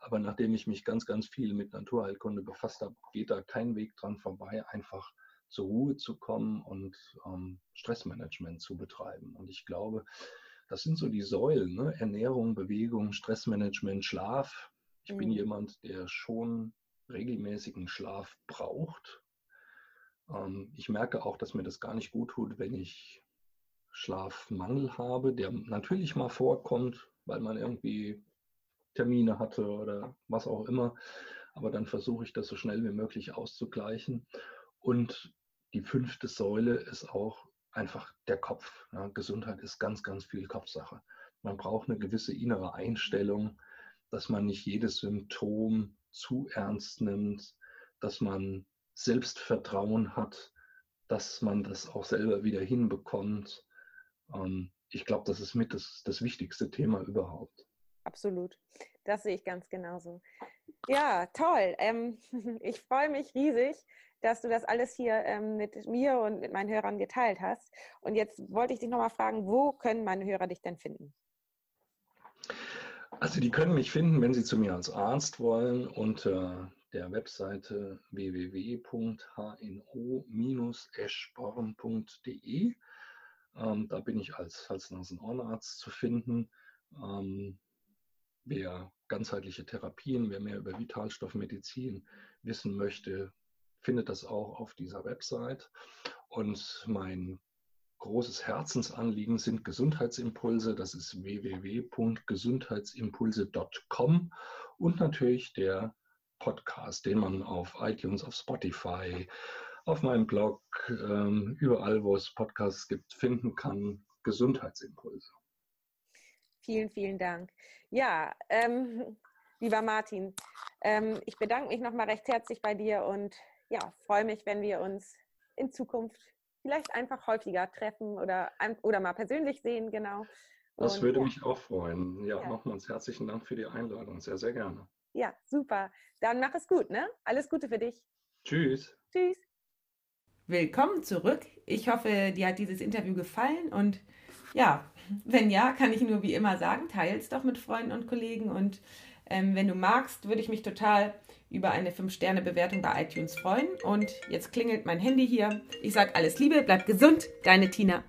Aber nachdem ich mich ganz, ganz viel mit Naturheilkunde befasst habe, geht da kein Weg dran vorbei, einfach zur Ruhe zu kommen und ähm, Stressmanagement zu betreiben. Und ich glaube, das sind so die Säulen, ne? Ernährung, Bewegung, Stressmanagement, Schlaf. Ich mhm. bin jemand, der schon regelmäßigen Schlaf braucht. Ähm, ich merke auch, dass mir das gar nicht gut tut, wenn ich Schlafmangel habe, der natürlich mal vorkommt, weil man irgendwie Termine hatte oder was auch immer. Aber dann versuche ich das so schnell wie möglich auszugleichen. Und die fünfte Säule ist auch einfach der Kopf. Ja, Gesundheit ist ganz, ganz viel Kopfsache. Man braucht eine gewisse innere Einstellung, dass man nicht jedes Symptom zu ernst nimmt, dass man Selbstvertrauen hat, dass man das auch selber wieder hinbekommt. Ähm, ich glaube, das ist mit das, das wichtigste Thema überhaupt. Absolut. Das sehe ich ganz genauso. Ja, toll. Ähm, ich freue mich riesig, dass du das alles hier ähm, mit mir und mit meinen Hörern geteilt hast. Und jetzt wollte ich dich nochmal fragen, wo können meine Hörer dich denn finden? Also die können mich finden, wenn sie zu mir als Arzt wollen, unter der Webseite www.hno-eschborn.de. Ähm, da bin ich als Hals-Nasen-Ohrenarzt zu finden. Ähm, wer ganzheitliche Therapien, wer mehr über Vitalstoffmedizin wissen möchte, findet das auch auf dieser Website. Und mein großes Herzensanliegen sind Gesundheitsimpulse. Das ist www.gesundheitsimpulse.com und natürlich der Podcast, den man auf iTunes, auf Spotify, auf meinem Blog, ähm, überall, wo es Podcasts gibt, finden kann. Gesundheitsimpulse. Vielen, vielen Dank. Ja, ähm, lieber Martin, ähm, ich bedanke mich nochmal recht herzlich bei dir und ja, freue mich, wenn wir uns in Zukunft vielleicht einfach häufiger treffen oder, oder mal persönlich sehen, genau. Das und, würde ja. mich auch freuen. Ja, ja, nochmals herzlichen Dank für die Einladung. Sehr, sehr gerne. Ja, super. Dann mach es gut, ne? Alles Gute für dich. Tschüss. Tschüss. Willkommen zurück. Ich hoffe, dir hat dieses Interview gefallen und ja, wenn ja, kann ich nur wie immer sagen, teils doch mit Freunden und Kollegen und ähm, wenn du magst, würde ich mich total über eine 5-Sterne-Bewertung bei iTunes freuen. Und jetzt klingelt mein Handy hier. Ich sage alles Liebe, bleib gesund, deine Tina.